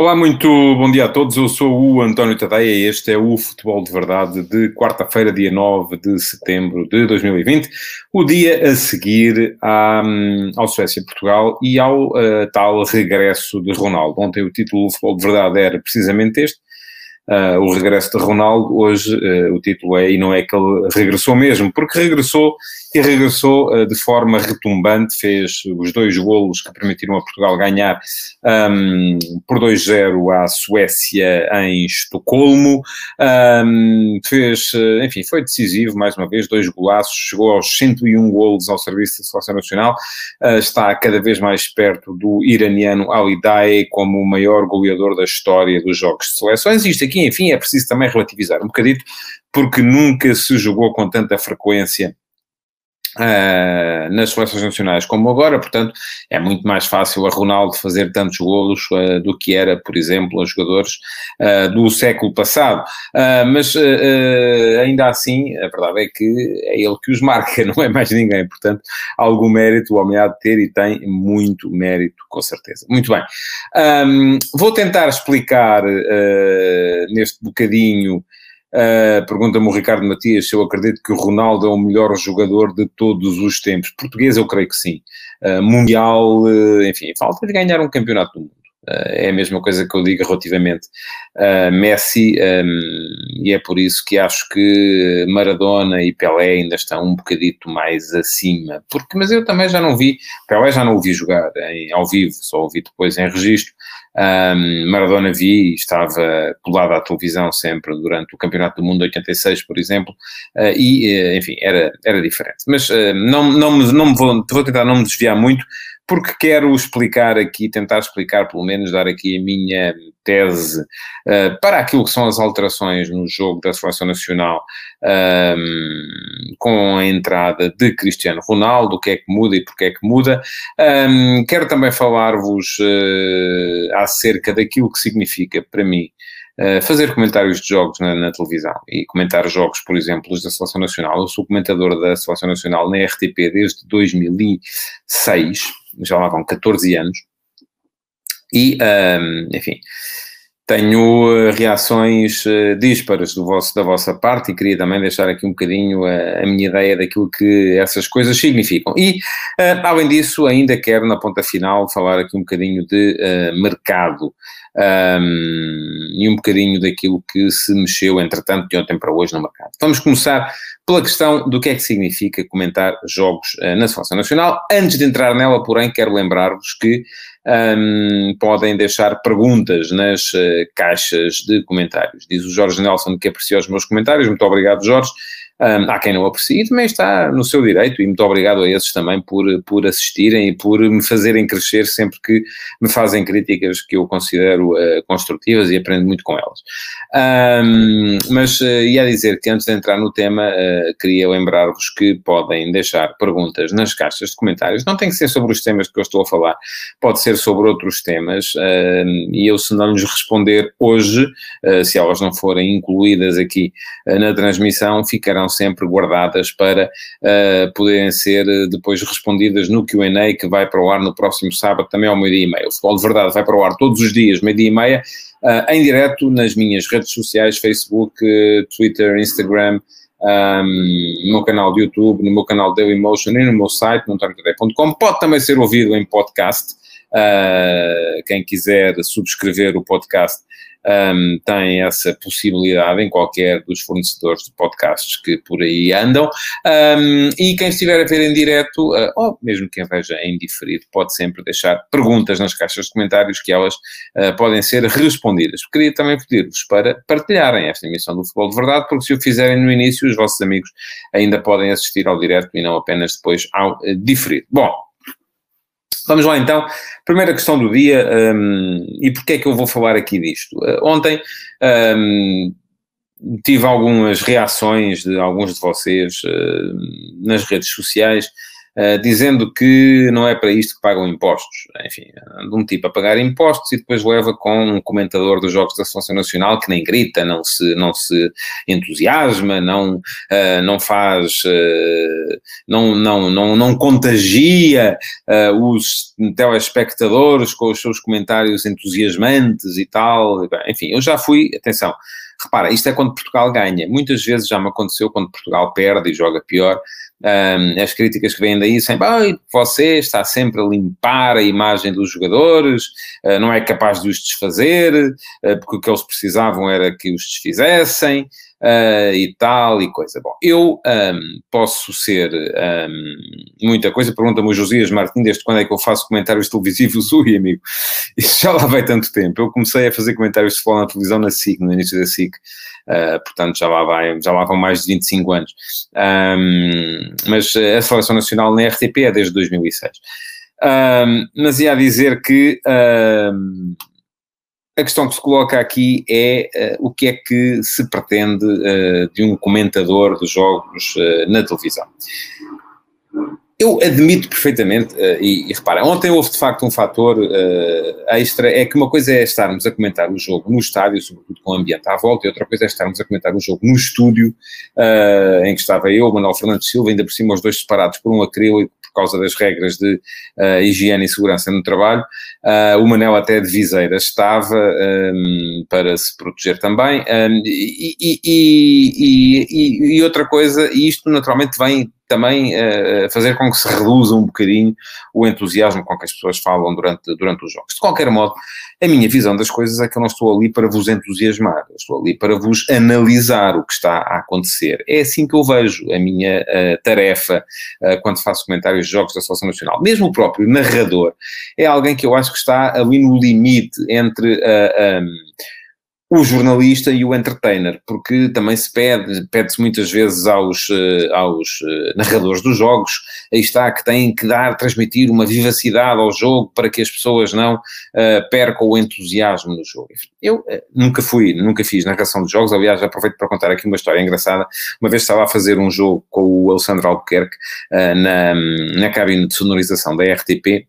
Olá, muito bom dia a todos. Eu sou o António Tadeia e este é o Futebol de Verdade de quarta-feira, dia 9 de setembro de 2020, o dia a seguir à, ao Suécia-Portugal e ao uh, tal regresso de Ronaldo. Ontem o título do Futebol de Verdade era precisamente este, uh, o regresso de Ronaldo. Hoje uh, o título é E não é que ele regressou mesmo, porque regressou e regressou uh, de forma retumbante, fez os dois golos que permitiram a Portugal ganhar um, por 2-0 à Suécia em Estocolmo. Um, fez, enfim, foi decisivo mais uma vez, dois golaços, chegou aos 101 golos ao serviço da Seleção Nacional, está cada vez mais perto do iraniano Ali Daei como o maior goleador da história dos jogos de seleções. Isto aqui enfim, é preciso também relativizar um bocadito, porque nunca se jogou com tanta frequência Uh, nas seleções nacionais como agora, portanto é muito mais fácil a Ronaldo fazer tantos golos uh, do que era, por exemplo, a jogadores uh, do século passado. mas ainda assim, a verdade é que é ele que os marca, não é mais ninguém. Portanto, algum mérito o homem há de ter e tem muito mérito, com certeza. Muito bem. Um, vou tentar explicar neste bocadinho Uh, Pergunta-me o Ricardo Matias se eu acredito que o Ronaldo é o melhor jogador de todos os tempos. Português, eu creio que sim. Uh, mundial, uh, enfim, falta de ganhar um campeonato do mundo. é a mesma coisa que eu digo relativamente a Messi, um, e é por isso que acho que Maradona e Pelé ainda estão um bocadito mais acima. Porque, mas eu também já não vi, Pelé já não o vi jogar em, ao vivo, só ouvi depois em registro. Um, Maradona vi, estava colado à televisão sempre durante o Campeonato do Mundo 86, por exemplo, uh, e, uh, enfim, era, era diferente. Mas uh, não, não, me, não me vou, vou tentar não me desviar muito, porque quero explicar aqui, tentar explicar, pelo menos, dar aqui a minha tese uh, para aquilo que são as alterações no jogo da Seleção Nacional um, com a entrada de Cristiano Ronaldo, o que é que muda e porque é que muda. Um, quero também falar-vos uh, acerca daquilo que significa para mim Uh, fazer comentários de jogos na, na, televisão e comentar jogos, por exemplo, os da Seleção Nacional. Eu sou comentador da Seleção Nacional na RTP desde 2006 já lá vão 14 anos, e, um, enfim, tenho uh, reações uh, díspares vosso, da vossa parte e queria também deixar aqui um bocadinho a, a minha ideia daquilo que essas coisas significam. E, uh, além disso, ainda quero, na ponta final, falar aqui um bocadinho de mercado um, e um bocadinho daquilo que se mexeu, entretanto, de ontem para hoje no mercado. Vamos começar pela questão do que é que significa comentar jogos uh, na Seleção Nacional. Antes de entrar nela, porém, quero lembrar-vos que um, podem deixar perguntas nas uh, caixas de comentários. Diz o Jorge Nelson que aprecia os meus comentários. Muito obrigado, Jorge. Um, há quem não aprecie, também está no seu direito, e muito obrigado a esses também por, por assistirem e por me fazerem crescer sempre que me fazem críticas que eu considero uh, construtivas e aprendo muito com elas. Um, mas uh, ia dizer que antes de entrar no tema, uh, queria lembrar-vos que podem deixar perguntas nas caixas de comentários. Não tem que ser sobre os temas que eu estou a falar, pode ser sobre outros temas, uh, e eu, se não lhes responder hoje, se elas não forem incluídas aqui na transmissão, ficarão sempre guardadas para poderem ser eh, depois respondidas no Q&A que vai para o ar no próximo sábado, também ao meio-dia e meia. O Futebol de Verdade vai para o ar todos os dias, meio-dia e meia, uh, em direto nas minhas redes sociais, Facebook, Twitter, Instagram, um, no meu canal de YouTube, no meu canal Dailymotion e no meu site, montanhotadeia.com. Pode também ser ouvido em podcast. Uh, quem quiser subscrever o podcast um, tem essa possibilidade em qualquer dos fornecedores de podcasts que por aí andam. Um, e quem estiver a ver em direto, uh, ou mesmo quem veja em diferido, pode sempre deixar perguntas nas caixas de comentários que elas uh, podem ser respondidas. Queria também pedir-vos para partilharem esta emissão do Futebol de Verdade, porque se o fizerem no início, os vossos amigos ainda podem assistir ao direto e não apenas depois ao uh, diferido. Bom, Vamos lá então. Primeira questão do dia, um, e porquê é que eu vou falar aqui disto? Uh, ontem um, tive algumas reações de alguns de vocês uh, nas redes sociais uh, dizendo que não é para isto que pagam impostos. Enfim, de um tipo a pagar impostos e depois leva com um comentador dos Jogos da Seleção Nacional que nem grita, não se, não se entusiasma, não, uh, não faz, uh, não, não, não, não contagia os telespectadores com os seus comentários entusiasmantes e tal. Enfim, eu já fui, atenção, repara, isto é quando Portugal ganha. Muitas vezes já me aconteceu quando Portugal perde e joga pior um, as críticas que vêm daí sempre, ah, você está sempre a limpar a imagem dos jogadores, uh, não é capaz de os desfazer, uh, porque o que eles precisavam era que os desfizessem uh, e tal e coisa. Bom, eu um, posso ser um, muita coisa, pergunta-me o Josias Martins, desde quando é que eu faço comentários televisivos? Ui, amigo, isso já lá vai tanto tempo. Eu comecei a fazer comentários de futebol na televisão na SIC, no início da SIC, Uh, portanto já lá, vai, já lá vão mais de 25 anos. Um, mas a Seleção Nacional na RTP é desde 2006. Um, mas ia dizer que um, a questão que se coloca aqui é uh, o que é que se pretende uh, de um comentador dos jogos na televisão. Eu admito perfeitamente, uh, e, e repara, ontem houve de facto um fator uh, extra, é que uma coisa é estarmos a comentar o jogo no estádio, sobretudo com o ambiente à volta, e outra coisa é estarmos a comentar o jogo no estúdio, uh, em que estava eu, Manuel Fernandes Silva, ainda por cima os dois separados por um acrílico, por causa das regras de higiene e segurança no trabalho. o Manel até de viseira estava um, para se proteger também. Um, e, e, e, e outra coisa, e isto naturalmente vem também uh, fazer com que se reduza um bocadinho o entusiasmo com que as pessoas falam durante, durante os jogos. De qualquer modo, a minha visão das coisas é que eu não estou ali para vos entusiasmar, eu estou ali para vos analisar o que está a acontecer. É assim que eu vejo a minha uh, tarefa uh, quando faço comentários de jogos da Seleção Nacional. Mesmo o próprio narrador é alguém que eu acho que está ali no limite entre... Um, o jornalista e o entertainer, porque também se pede, pede-se muitas vezes aos, eh, aos eh, narradores dos jogos, aí está, que têm que dar, transmitir uma vivacidade ao jogo para que as pessoas não uh, percam o entusiasmo no jogo. Eu uh, nunca fui, nunca fiz narração de jogos, aliás, aproveito para contar aqui uma história engraçada. Uma vez estava a fazer um jogo com o Alexandre Albuquerque uh, na, na cabine de sonorização da RTP,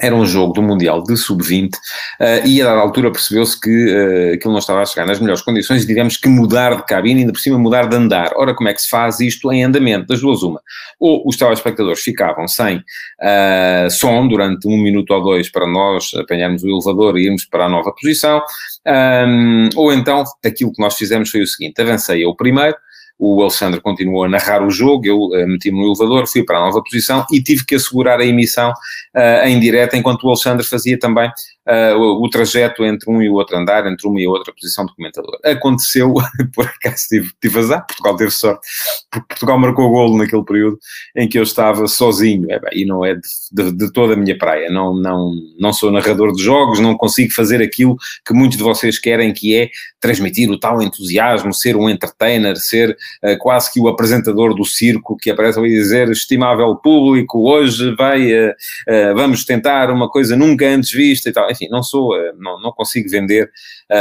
era um jogo do Mundial de Sub-20 uh, e a dada altura percebeu-se que uh, aquilo não estava a chegar nas melhores condições e tivemos que mudar de cabine ainda por cima mudar de andar. Ora, como é que se faz isto em andamento? Das duas uma. Ou os telespectadores ficavam sem uh, som durante um minuto ou dois para nós apanharmos o elevador e irmos para a nova posição, um, ou então aquilo que nós fizemos foi o seguinte, avancei eu primeiro, o Alexandre continuou a narrar o jogo, eu uh, meti-me no elevador, fui para a nova posição e tive que assegurar a emissão uh, em direto, enquanto o Alexandre fazia também uh, o, o, trajeto entre um e o outro andar, entre uma e outra posição de comentador. Aconteceu, por acaso tive, tive azar, Portugal teve sorte, porque Portugal marcou golo naquele período em que eu estava sozinho, é, e não é de, de, de, toda a minha praia, não, não, não sou narrador de jogos, não consigo fazer aquilo que muitos de vocês querem, que é transmitir o tal entusiasmo, ser um entertainer, ser uh, quase que o apresentador do circo que aparece ali dizer, estimável público, hoje vai, uh, vamos tentar uma coisa nunca antes vista e tal. Enfim, não sou, não, não consigo vender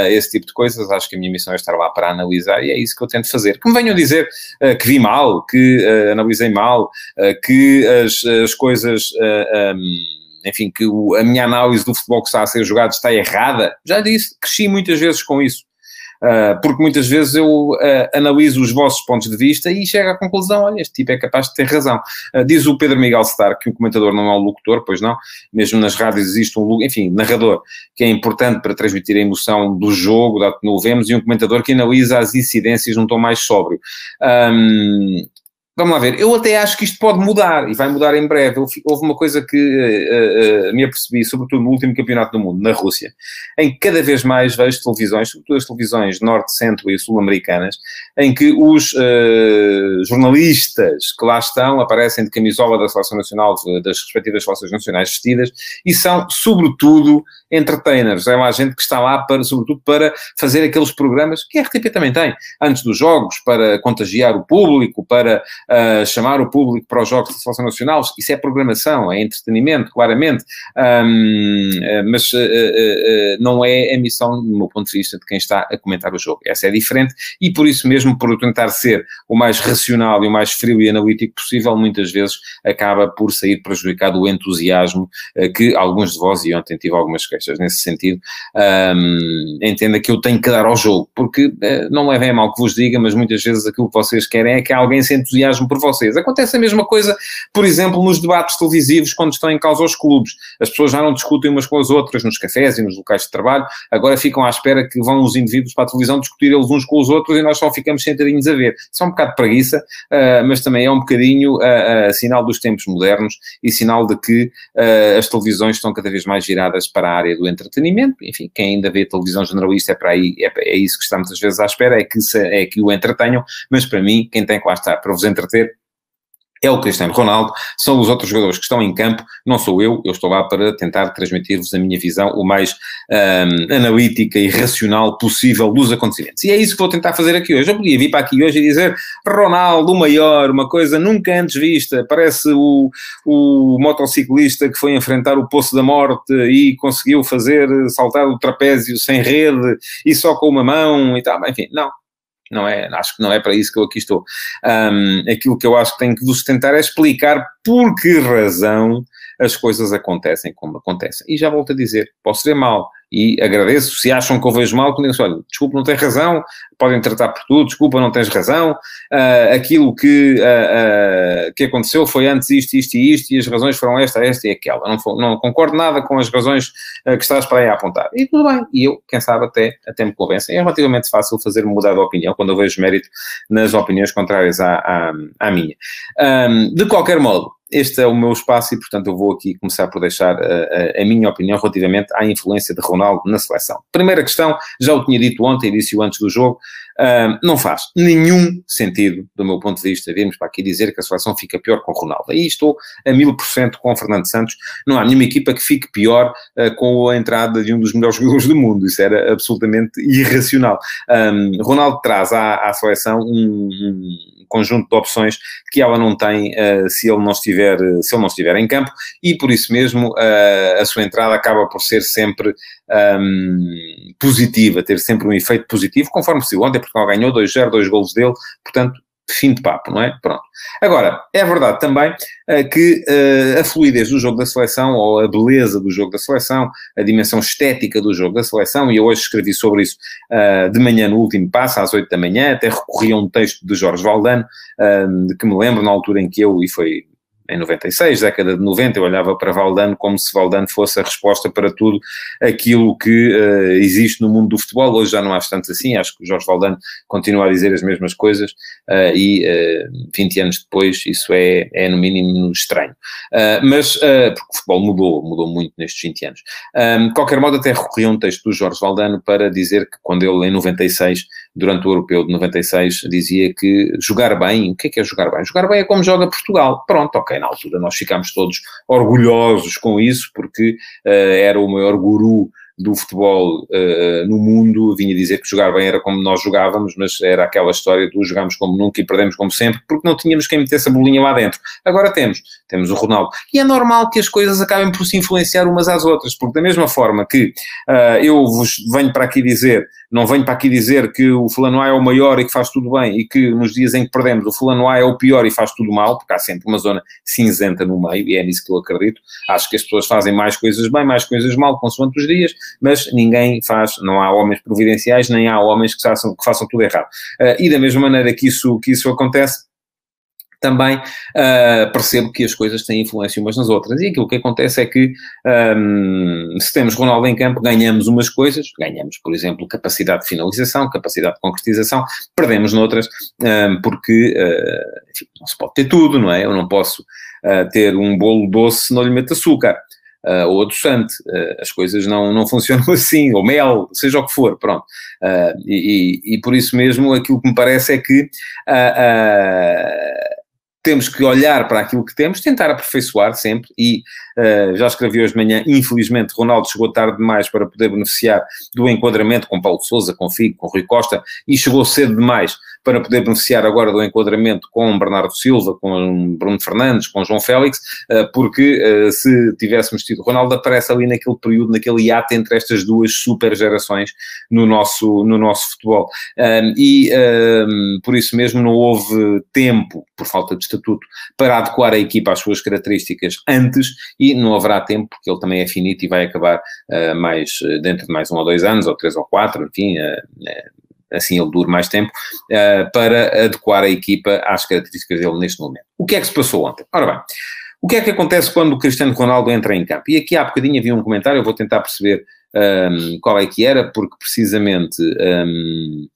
esse tipo de coisas. Acho que a minha missão é estar lá para analisar e é isso que eu tento fazer. Que me venham dizer que vi mal, que analisei mal, que as, as coisas. Um, enfim, que a minha análise do futebol que está a ser jogado está errada. Já disse, cresci muitas vezes com isso. Uh, porque muitas vezes eu uh, analiso os vossos pontos de vista e chego à conclusão, olha, este tipo é capaz de ter razão. Uh, diz o Pedro Miguel Star que o comentador não é um locutor, pois não, mesmo nas rádios existe um, enfim, narrador, que é importante para transmitir a emoção do jogo, dado que não o vemos, e um comentador que analisa as incidências num tom mais sóbrio. Um, Vamos lá ver, eu até acho que isto pode mudar e vai mudar em breve. Houve uma coisa que uh, uh, me apercebi, sobretudo no último campeonato do mundo, na Rússia, em que cada vez mais vejo televisões, sobretudo as televisões norte, centro e sul-americanas, em que os uh, jornalistas que lá estão aparecem de camisola da Seleção Nacional, das respectivas Seleções Nacionais vestidas, e são, sobretudo, entertainers. É lá gente que está lá, para, sobretudo, para fazer aqueles programas que a RTP também tem, antes dos jogos, para contagiar o público, para uh, chamar o público para os jogos da Seleção Nacional, isso é programação, é entretenimento, claramente, um, mas não é a missão, do meu ponto de vista, de quem está a comentar o jogo. Essa é diferente e por isso mesmo, por tentar ser o mais racional e o mais frio e analítico possível, muitas vezes acaba por sair prejudicado o entusiasmo que alguns de vós, e ontem tive algumas queixas nesse sentido, um, entenda que eu tenho que dar ao jogo, porque uh, não levem a mal que vos diga, mas muitas vezes aquilo que vocês querem é que alguém se entusiasme por vocês. Acontece a mesma coisa, por exemplo, nos debates televisivos, quando estão em causa os clubes. As pessoas já não discutem umas com as outras nos cafés e nos locais de trabalho, agora ficam à espera que vão os indivíduos para a televisão discutir eles uns com os outros e nós só ficamos sentadinhos a ver. Isso é um bocado de preguiça, uh, mas também é um bocadinho uh, sinal dos tempos modernos e sinal de que as televisões estão cada vez mais giradas para a área do entretenimento. Enfim, quem ainda vê televisão generalista é para aí, é, é isso que está muitas vezes à espera, é que, se, é que o entretenham, mas para mim, quem tem que lá estar para vos entreter é o Cristiano Ronaldo, são os outros jogadores que estão em campo, não sou eu, eu estou lá para tentar transmitir-vos a minha visão o mais um, analítica e racional possível dos acontecimentos. E é isso que vou tentar fazer aqui hoje. Eu podia vir para aqui hoje e dizer Ronaldo, o maior, uma coisa nunca antes vista, parece o, o motociclista que foi enfrentar o Poço da Morte e conseguiu fazer saltar o trapézio sem rede e só com uma mão e tal. Enfim, não, não é, acho que não é para isso que eu aqui estou. Um, aquilo que eu acho que tenho que vos tentar é explicar por que razão as coisas acontecem como acontecem. E já volto a dizer, posso ser mal, e agradeço, se acham que eu vejo mal, que olha, desculpa, não tens razão, podem tratar por tudo, desculpa, não tens razão, uh, aquilo que, uh, uh, que aconteceu foi antes isto, isto e isto, e as razões foram esta, esta e aquela. Não, não concordo nada com as razões que estás para aí a apontar. E tudo bem, e eu, quem sabe, até, até me convencem. É relativamente fácil fazer mudar de opinião quando eu vejo mérito nas opiniões contrárias à, à, à minha. Um, de qualquer modo, este é o meu espaço e, portanto, eu vou aqui começar por deixar a, a, a, minha opinião relativamente à influência de Ronaldo na seleção. Primeira questão, já o tinha dito ontem, disse-o antes do jogo, não faz nenhum sentido, do meu ponto de vista, virmos para aqui dizer que a seleção fica pior com Ronaldo. Aí estou a mil por cento com o Fernando Santos. Não há nenhuma equipa que fique pior uh, com a entrada de um dos melhores jogadores do mundo. Isso era absolutamente irracional. Um, Ronaldo traz à, à seleção um, um conjunto de opções que ela não tem uh, se, ele não estiver, se ele não estiver em campo e por isso mesmo uh, a sua entrada acaba por ser sempre positiva, ter sempre um efeito positivo, conforme se ontem Portugal ganhou 2-0, dois golos dele, portanto fim de papo, não é? Pronto. Agora, é verdade também uh, que uh, a fluidez do jogo da seleção, ou a beleza do jogo da seleção, a dimensão estética do jogo da seleção, e eu hoje escrevi sobre isso uh, de manhã no último passo, às 8 da manhã, até recorri a um texto de Jorge Valdano, que me lembro na altura em que eu, e foi em 96, década de 90, eu olhava para Valdano como se Valdano fosse a resposta para tudo aquilo que uh, existe no mundo do futebol. Hoje já não há tanto assim, acho que o Jorge Valdano continua a dizer as mesmas coisas uh, e uh, eh, 20 anos depois isso é, é no mínimo estranho. mas, porque o futebol mudou, mudou muito nestes 20 anos. de qualquer modo, até recorri um texto do Jorge Valdano para dizer que quando ele, em 96, durante o Europeu de 96, dizia que jogar bem, o que é que é jogar bem? Jogar bem é como joga Portugal. Pronto, ok na altura nós ficámos todos orgulhosos com isso, porque uh, era o maior guru do futebol uh, no mundo, vinha dizer que jogar bem era como nós jogávamos, mas era aquela história do jogámos como nunca e perdemos como sempre, porque não tínhamos quem metesse a bolinha lá dentro. Agora temos, temos o Ronaldo. E é normal que as coisas acabem por se influenciar umas às outras, porque da mesma forma que uh, eu vos venho para aqui dizer, não venho para aqui dizer que o fulano A é o maior e que faz tudo bem, e que nos dias em que perdemos o fulano A é o pior e faz tudo mal, porque há sempre uma zona cinzenta no meio, e é nisso que eu acredito. Acho que as pessoas fazem mais coisas bem, mais coisas mal, consoante os dias, mas ninguém faz, não há homens providenciais, nem há homens que façam, que façam tudo errado. Uh, e da mesma maneira que isso, que isso acontece, também uh, percebo que as coisas têm influência umas nas outras. E aquilo que acontece é que um, se temos Ronaldo em campo, ganhamos umas coisas, ganhamos, por exemplo, capacidade de finalização, capacidade de concretização, perdemos noutras, um, porque uh, enfim, não se pode ter tudo, não é? Eu não posso uh, ter um bolo doce se não lhe meto açúcar uh, ou adoçante. Uh, as coisas não, não funcionam assim, ou mel, seja o que for, pronto. Uh, e, e, por isso mesmo aquilo que me parece é que temos que olhar para aquilo que temos, tentar aperfeiçoar sempre e uh, já escrevi hoje de manhã, infelizmente Ronaldo chegou tarde demais para poder beneficiar do enquadramento com Paulo Sousa, com Figo, com Rui Costa, e chegou cedo demais para poder beneficiar agora do enquadramento com Bernardo Silva, com Bruno Fernandes, com João Félix, uh, porque se tivéssemos tido Ronaldo, aparece ali naquele período, naquele hiato entre estas duas super gerações no nosso, no nosso futebol. E por isso mesmo não houve tempo, por falta de estatuto, para adequar a equipa às suas características antes e não haverá tempo, porque ele também é finito e vai acabar uh, mais, dentro de mais um ou dois anos, ou três ou quatro, enfim, assim ele dure mais tempo, uh, para adequar a equipa às características dele neste momento. O que é que se passou ontem? Ora bem, o que é que acontece quando o Cristiano Ronaldo entra em campo? E aqui há bocadinho havia um comentário, eu vou tentar perceber um, qual é que era, porque precisamente um,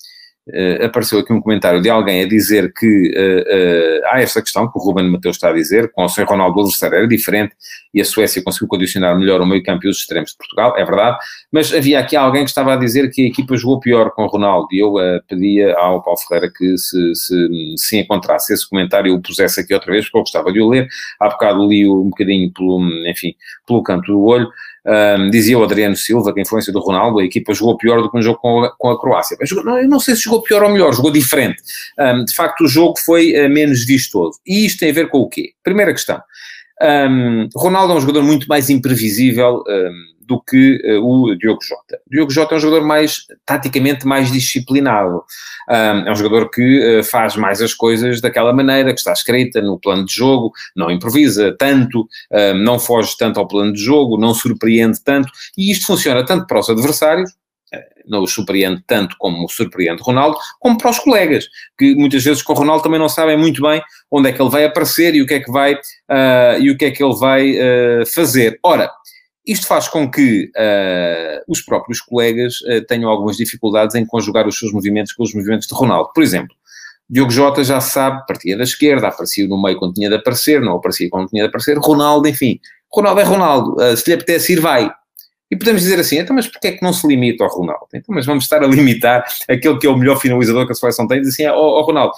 Uh, apareceu aqui um comentário de alguém a dizer que uh, uh, há esta questão que o Ruben Mateus está a dizer, com o Sr. Ronaldo o adversário era diferente e a Suécia conseguiu condicionar melhor o meio campo e os extremos de Portugal, é verdade, mas havia aqui alguém que estava a dizer que a equipa jogou pior com o Ronaldo e eu pedia ao Paulo Ferreira que se, se, se encontrasse esse comentário o pusesse aqui outra vez, porque eu gostava de o ler, há bocado li-o um bocadinho pelo, enfim, pelo canto do olho, um, dizia o Adriano Silva que a influência do Ronaldo, a equipa jogou pior do que um jogo com a, com a Croácia. Mas, não, eu não sei se jogou pior ou melhor, jogou diferente. Um, de facto, o jogo foi uh, menos vistoso. E isto tem a ver com o quê? Primeira questão. Um, Ronaldo é um jogador muito mais imprevisível do que uh, o Diogo Jota. O Diogo Jota é um jogador mais, taticamente, mais disciplinado. É um jogador que uh, faz mais as coisas daquela maneira, que está escrita no plano de jogo, não improvisa tanto, não foge tanto ao plano de jogo, não surpreende tanto, e isto funciona tanto para os adversários, eh, não os surpreende tanto como surpreende Ronaldo, como para os colegas, que muitas vezes com o Ronaldo também não sabem muito bem onde é que ele vai aparecer e o que é que vai, uh, e o que é que ele vai uh, fazer. Ora, isto faz com que uh, os próprios colegas uh, tenham algumas dificuldades em conjugar os seus movimentos com os movimentos de Ronaldo. Por exemplo, Diogo Jota já sabe, partia da esquerda, aparecia no meio quando tinha de aparecer, não aparecia quando tinha de aparecer. Ronaldo, enfim, Ronaldo é Ronaldo, uh, se lhe apetece ir, vai. E podemos dizer assim, então, mas porquê é que não se limita ao Ronaldo? Então, mas vamos estar a limitar aquele que é o melhor finalizador que a seleção tem, diz assim, ó oh, oh, Ronaldo,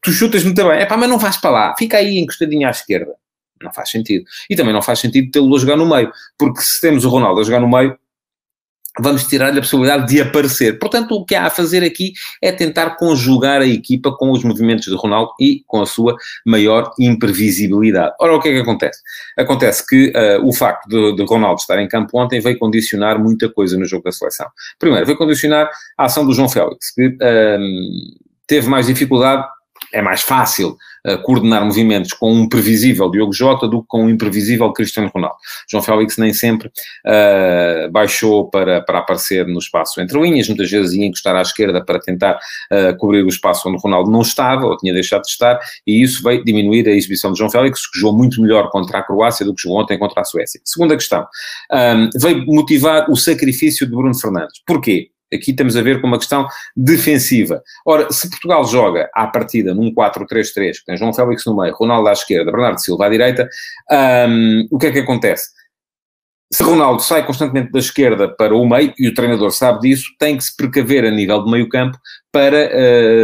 tu chutas muito bem, é pá, mas não vais para lá, fica aí encostadinho à esquerda. Não faz sentido. E também não faz sentido tê-lo a jogar no meio, porque se temos o Ronaldo a jogar no meio, vamos tirar-lhe a possibilidade de aparecer. Portanto, o que há a fazer aqui é tentar conjugar a equipa com os movimentos de Ronaldo e com a sua maior imprevisibilidade. Ora, o que é que acontece? Acontece que uh, o facto de, de, Ronaldo estar em campo ontem veio condicionar muita coisa no jogo da seleção. Primeiro, veio condicionar a ação do João Félix, que uh, teve mais dificuldade, é mais fácil coordenar movimentos com um previsível Diogo Jota do que com um imprevisível Cristiano Ronaldo. João Félix nem sempre uh, baixou para, para aparecer no espaço entre linhas, muitas vezes ia encostar à esquerda para tentar uh, cobrir o espaço onde Ronaldo não estava ou tinha deixado de estar, e isso veio diminuir a exibição de João Félix, que jogou muito melhor contra a Croácia do que jogou ontem contra a Suécia. Segunda questão, um, ah, veio motivar o sacrifício de Bruno Fernandes. Porquê? Aqui estamos a ver com uma questão defensiva. Ora, se Portugal joga à partida num 4-3-3, que tem João Félix no meio, Ronaldo à esquerda, Bernardo Silva à direita, um, o que é que acontece? Se Ronaldo sai constantemente da esquerda para o meio, e o treinador sabe disso, tem que se precaver a nível de meio campo para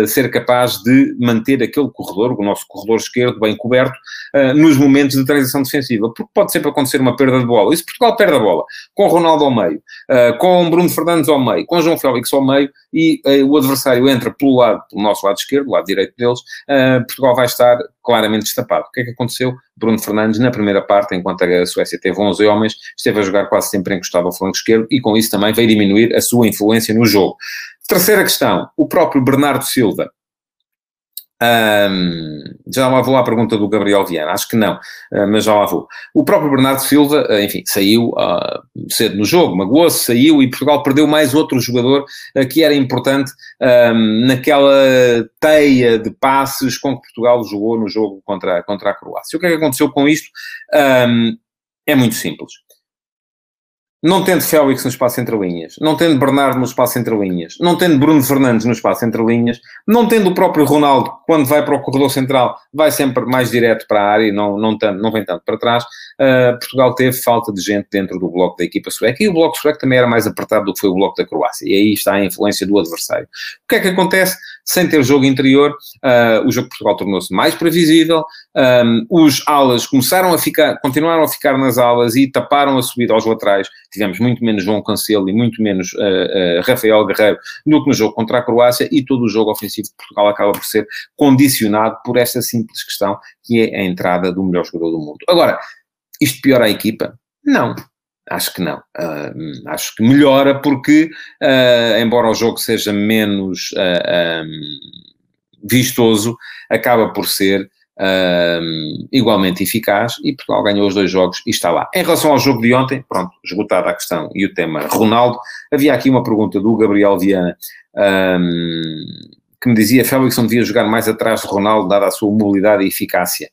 uh, ser capaz de manter aquele corredor, o nosso corredor esquerdo, bem coberto, uh, nos momentos de transição defensiva, porque pode sempre acontecer uma perda de bola. E se Portugal perde a bola, com Ronaldo ao meio, uh, com Bruno Fernandes ao meio, com João Félix ao meio, e o adversário entra pelo lado, pelo nosso lado esquerdo, lado direito deles, Portugal vai estar claramente destapado. O que é que aconteceu? Bruno Fernandes, na primeira parte, enquanto a Suécia teve 11 homens, esteve a jogar quase sempre encostado ao flanco esquerdo e com isso também veio diminuir a sua influência no jogo. Terceira questão, o próprio Bernardo Silva. Um, já lá vou à pergunta do Gabriel Viana, acho que não, uh, mas já lá vou. O próprio Bernardo Silva, uh, enfim, saiu uh, cedo no jogo, magoou-se, saiu e Portugal perdeu mais outro jogador que era importante um, naquela teia de passes com que Portugal jogou no jogo contra, contra a Croácia. O que é que aconteceu com isto? Um, é muito simples não tendo Félix no espaço entre linhas, não tendo Bernardo no espaço entre linhas, não tendo Bruno Fernandes no espaço entre linhas, não tendo o próprio Ronaldo, quando vai para o corredor central, vai sempre mais direto para a área e não, não, não vem tanto para trás, uh, Portugal teve falta de gente dentro do bloco da equipa sueca e o bloco sueco também era mais apertado do que foi o bloco da Croácia. E aí está a influência do adversário. O que é que acontece? Sem ter jogo interior, uh, o jogo de Portugal tornou-se mais previsível, um, os alas começaram a ficar, continuaram a ficar nas alas e taparam a subida aos laterais. Tivemos muito menos João Cancelo e muito menos uh, uh, Rafael Guerreiro do que no jogo contra a Croácia e todo o jogo ofensivo de Portugal acaba por ser condicionado por esta simples questão que é a entrada do melhor jogador do mundo. Agora, isto piora a equipa? Não. Acho que não. Uh, acho que melhora porque, uh, embora o jogo seja menos uh, um, vistoso, acaba por ser igualmente eficaz e Portugal ganhou os dois jogos e está lá. Em relação ao jogo de ontem, pronto, esgotada a questão e o tema Ronaldo, havia aqui uma pergunta do Gabriel Viana um, que me dizia Félix não devia jogar mais atrás de Ronaldo, dada a sua mobilidade e eficácia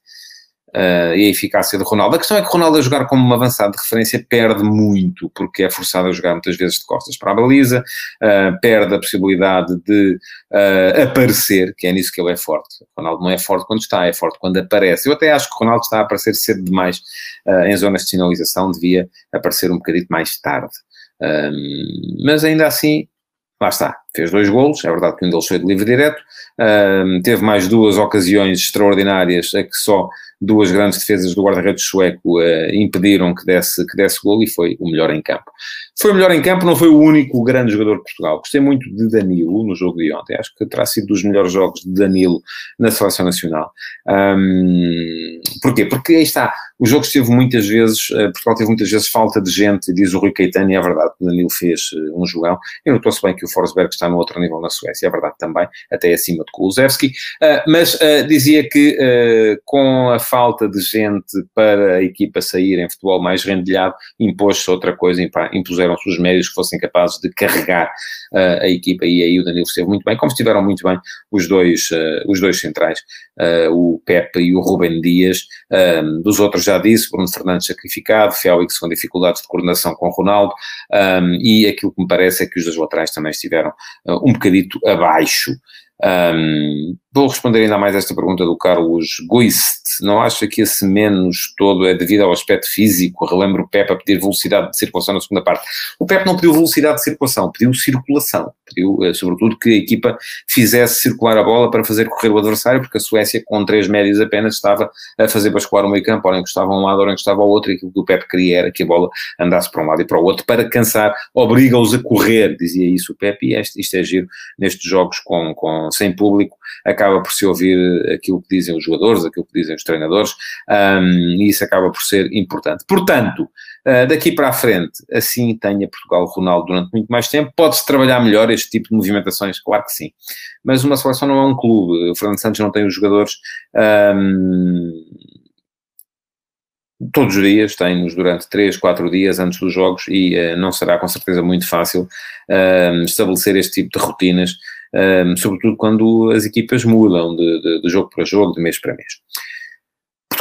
uh, e a eficácia de Ronaldo. A questão é que Ronaldo a jogar como um avançado de referência perde muito, porque é forçado a jogar muitas vezes de costas para a baliza, uh, perde a possibilidade de uh, aparecer, que é nisso que ele é forte. Ronaldo não é forte quando está, é forte quando aparece. Eu até acho que Ronaldo está a aparecer cedo demais em zonas de sinalização, devia aparecer um bocadinho mais tarde. mas ainda assim, lá está, fez dois golos, é verdade que um deles foi de livre direto, teve mais duas ocasiões extraordinárias a que só duas grandes defesas do guarda-redes sueco uh, impediram que desse, que desse gol e foi o melhor em campo. Foi o melhor em campo, não foi o único grande jogador de Portugal. Gostei muito de Danilo no jogo de ontem. Acho que terá sido dos melhores jogos de Danilo na seleção nacional. Um, porquê? Porque aí está, o jogo esteve muitas vezes, uh, Portugal teve muitas vezes falta de gente, diz o Rui Caetano, e é verdade Danilo fez uh, um jogão. Eu notou-se bem que o Forsberg está no outro nível na Suécia, é verdade também, até acima de Kulusevski, mas dizia que com a falta de gente para a equipa sair em futebol mais rendilhado, impôs-se outra coisa, impuseram-se os médios que fossem capazes de carregar uh, a equipa, e aí o Danilo esteve muito bem, como estiveram muito bem os dois, uh, os dois centrais, uh, o Pepe e o Rubem Dias, dos outros já disse, Bruno Fernandes sacrificado, Félix com dificuldades de coordenação com Ronaldo, e aquilo que me parece é que os dois laterais também estiveram um bocadito abaixo. Um, vou responder ainda mais esta pergunta do Carlos Guist. Não acha que esse menos todo é devido ao aspecto físico? Relembro o Pepe a pedir velocidade de circulação na segunda parte. O Pepe não pediu velocidade de circulação, pediu circulação. Pediu, eh, sobretudo, que a equipa fizesse circular a bola para fazer correr o adversário, porque a Suécia, com três médios apenas, estava a fazer bascular o meio campo, ora encostava um lado, ora encostava ao outro, e aquilo que o Pepe queria era que a bola andasse para um lado e para o outro, para cansar, obriga-os a correr, dizia isso o Pepe, e isto, isto é giro nestes jogos com, com sem público, acaba por se ouvir aquilo que dizem os jogadores, aquilo que dizem os treinadores, um, e isso acaba por ser importante. Portanto, uh, daqui para a frente, assim tenha Portugal Ronaldo durante muito mais tempo, pode-se trabalhar melhor este tipo de movimentações? Claro que sim. Mas uma seleção não é um clube, o Fernando Santos não tem os jogadores. Um, todos os dias, tem-nos durante 3, 4 dias antes dos jogos e uh, não será com certeza muito fácil uh, estabelecer este tipo de rotinas um, sobretudo quando as equipas mudam de, de, de jogo para jogo, de mês para mês.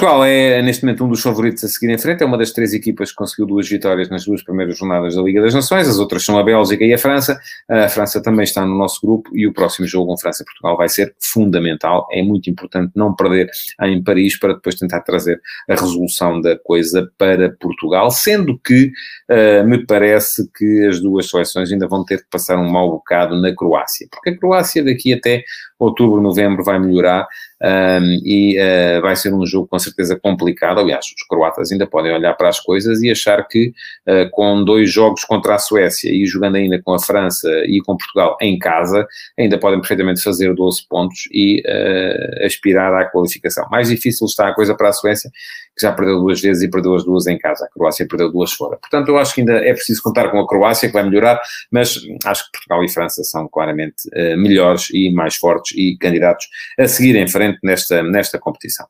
Portugal é neste momento um dos favoritos a seguir em frente, é uma das três equipas que conseguiu duas vitórias nas duas primeiras jornadas da Liga das Nações, as outras são a Bélgica e a França. A França também está no nosso grupo e o próximo jogo com França-Portugal vai ser fundamental. É muito importante não perder em Paris para depois tentar trazer a resolução da coisa para Portugal, sendo que uh, me parece que as duas seleções ainda vão ter que passar um mau bocado na Croácia, porque a Croácia daqui até outubro, novembro vai melhorar um, e uh, vai ser um jogo com certeza complicado. Aliás, os croatas ainda podem olhar para as coisas e achar que uh, com dois jogos contra a Suécia e jogando ainda com a França e com Portugal em casa, ainda podem perfeitamente fazer 12 pontos e uh, aspirar à qualificação. Mais difícil está a coisa para a Suécia, que já perdeu duas vezes e perdeu as duas em casa. A Croácia perdeu duas fora. Portanto, eu acho que ainda é preciso contar com a Croácia, que vai melhorar, mas acho que Portugal e França são claramente melhores e mais fortes e candidatos a seguir em frente nesta, nesta competição.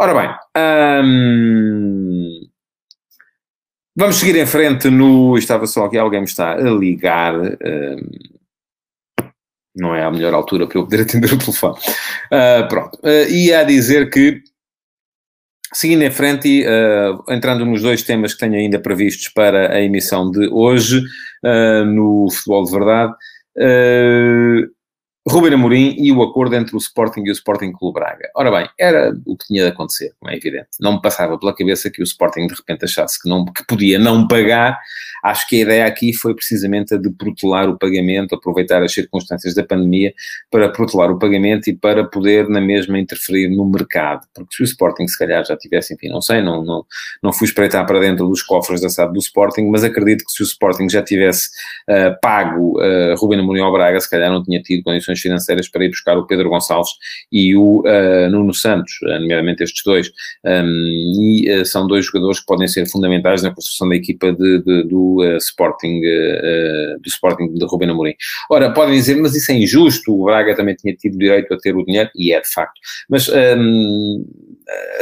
Ora bem, hum, vamos seguir em frente no. Estava só aqui, alguém me está a ligar. Hum, não é a melhor altura para eu poder atender o telefone. Uh, pronto. Uh, ia a dizer que seguindo em frente e uh, entrando nos dois temas que tenho ainda previstos para a emissão de hoje, no Futebol de Verdade, Ruben Amorim e o acordo entre o Sporting e o Sporting Clube Braga. Ora bem, era o que tinha de acontecer, como é evidente. Não me passava pela cabeça que o Sporting de repente achasse que, não, que podia não pagar. Acho que a ideia aqui foi precisamente a de protelar o pagamento, aproveitar as circunstâncias da pandemia para protelar o pagamento e para poder na mesma interferir no mercado. Porque se o Sporting se calhar já tivesse, enfim, não sei, não, não, não fui espreitar para dentro dos cofres da SAD do Sporting, mas acredito que se o Sporting já tivesse uh, pago uh, Ruben Amorim ao Braga, se calhar não tinha tido condições financeiras para ir buscar o Pedro Gonçalves e o uh, Nuno Santos, uh, nomeadamente estes dois. Um, e uh, são dois jogadores que podem ser fundamentais na construção da equipa de, de, do Sporting do Sporting de Ruben Amorim. Ora, podem dizer, mas isso é injusto, o Braga também tinha tido direito a ter o dinheiro, e é de facto. Mas um,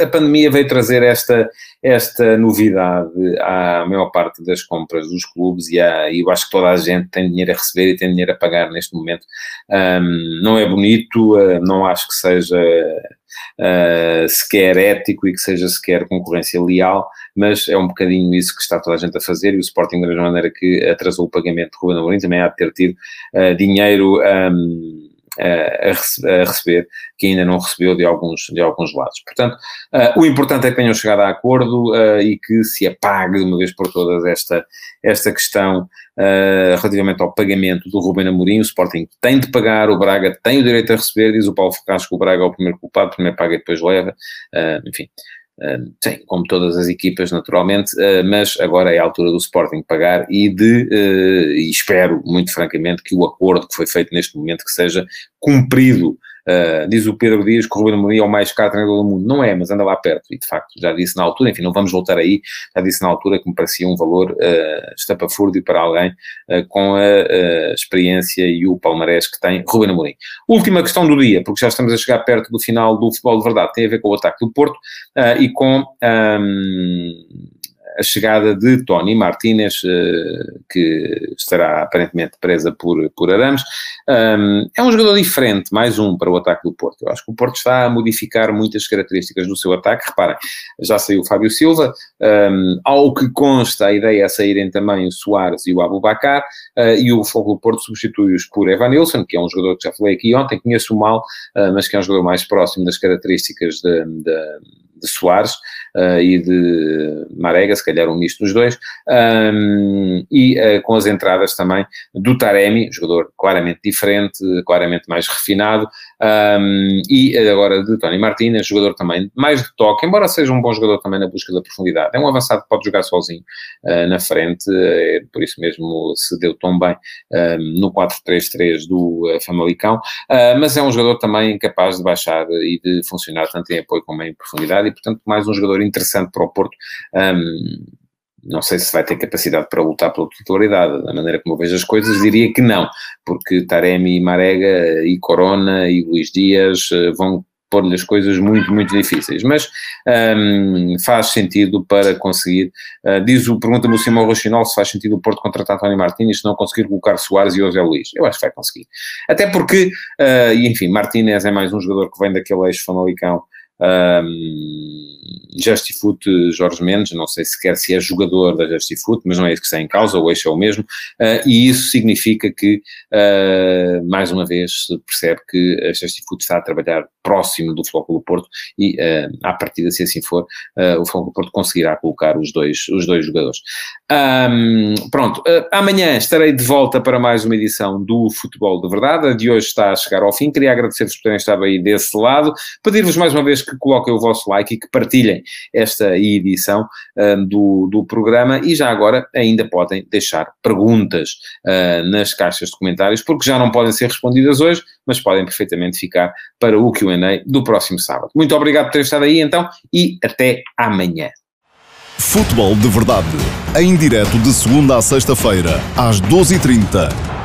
a pandemia veio trazer esta, esta novidade à maior parte das compras dos clubes e, e eu acho que toda a gente tem dinheiro a receber e tem dinheiro a pagar neste momento. Um, não é bonito, uh, não acho que seja uh, sequer ético e que seja sequer concorrência leal, mas é um bocadinho isso que está toda a gente a fazer e o Sporting, da mesma maneira que atrasou o pagamento de Ruben Amorim, também há de ter tido uh, dinheiro. Um, a, a, receber, que ainda não recebeu de alguns, de alguns lados. Portanto, uh, o importante é que tenham chegado a acordo uh, e que se apague de uma vez por todas esta, esta questão uh, relativamente ao pagamento do Ruben Amorim. O Sporting tem de pagar, o Braga tem o direito a receber, diz o Paulo Ferraz que o Braga é o primeiro culpado, primeiro paga e depois leva. enfim, Uh, sim, como todas as equipas, naturalmente, uh, mas agora é a altura do Sporting pagar e de, uh, e espero, muito francamente, que o acordo que foi feito neste momento que seja cumprido Uh, diz o Pedro Dias que o Ruben Amorim é o mais caro treinador do mundo. Não é, mas anda lá perto. E de facto, já disse na altura, enfim, não vamos voltar aí, já disse na altura que me parecia um valor uh, estapafúrdio para alguém uh, com a uh, experiência e o palmarés que tem Ruben Amorim. Última questão do dia, porque já estamos a chegar perto do final do futebol de verdade, tem a ver com o ataque do Porto e com. Um, a chegada de Tony Martínez, eh, que estará aparentemente presa por, por arames. é um jogador diferente, mais um para o ataque do Porto. Eu acho que o Porto está a modificar muitas características do seu ataque. Reparem, já saiu o Fábio Silva, ao que consta, a ideia é saírem também o Soares e o Abubacar, eh, e o Fogo do Porto substitui-os por Evan Nilsson, que é um jogador que já falei aqui ontem, conheço mal, eh, mas que é um jogador mais próximo das características de, de Soares uh, e de Marega, se calhar um misto dos dois, um, e uh, com as entradas também do Taremi, jogador claramente diferente, claramente mais refinado, um, e agora de Tony Martínez, jogador também mais de toque, embora seja um bom jogador também na busca da profundidade. É um avançado que pode jogar sozinho uh, na frente, é por isso mesmo se deu tão bem no 4-3-3 do Famalicão, mas é um jogador também capaz de baixar e de funcionar tanto em apoio como em profundidade e, portanto, mais um jogador interessante para o Porto. Um, não sei se vai ter capacidade para lutar pela titularidade, da maneira como eu vejo as coisas, diria que não, porque Taremi, Marega e Corona e Luís Dias eh, vão pôr-lhe as coisas muito, muito difíceis, mas um, faz sentido para conseguir, uh, diz o, pergunta-me o Simão Rochinol se faz sentido o Porto contratar Tony Martínez se não conseguir colocar Soares e José Luís, eu acho que vai conseguir, até porque, uh, e enfim, Martínez é mais um jogador que vem daquele eixo famalicão um, Jorge Mendes, não sei sequer se é jogador da Justifoot, mas não é isso que está em causa, o eixo é o mesmo, uh, e isso significa que, uh, mais uma vez, se percebe que a Justifoot está a trabalhar próximo do do Porto e, uh, à partida, se assim for, uh, o do Porto conseguirá colocar os dois, os dois jogadores. Um, pronto, amanhã estarei de volta para mais uma edição do Futebol de Verdade, a de hoje está a chegar ao fim, queria agradecer-vos por terem estado aí desse lado, pedir-vos mais uma vez que coloquem o vosso like e que partilhem esta edição do, do programa e já agora ainda podem deixar perguntas nas caixas de comentários, porque já não podem ser respondidas hoje, mas podem perfeitamente ficar para o Q&A do próximo sábado. Muito obrigado por ter estado aí então e até amanhã. Futebol de Verdade, em direto de segunda a sexta-feira, às 12h30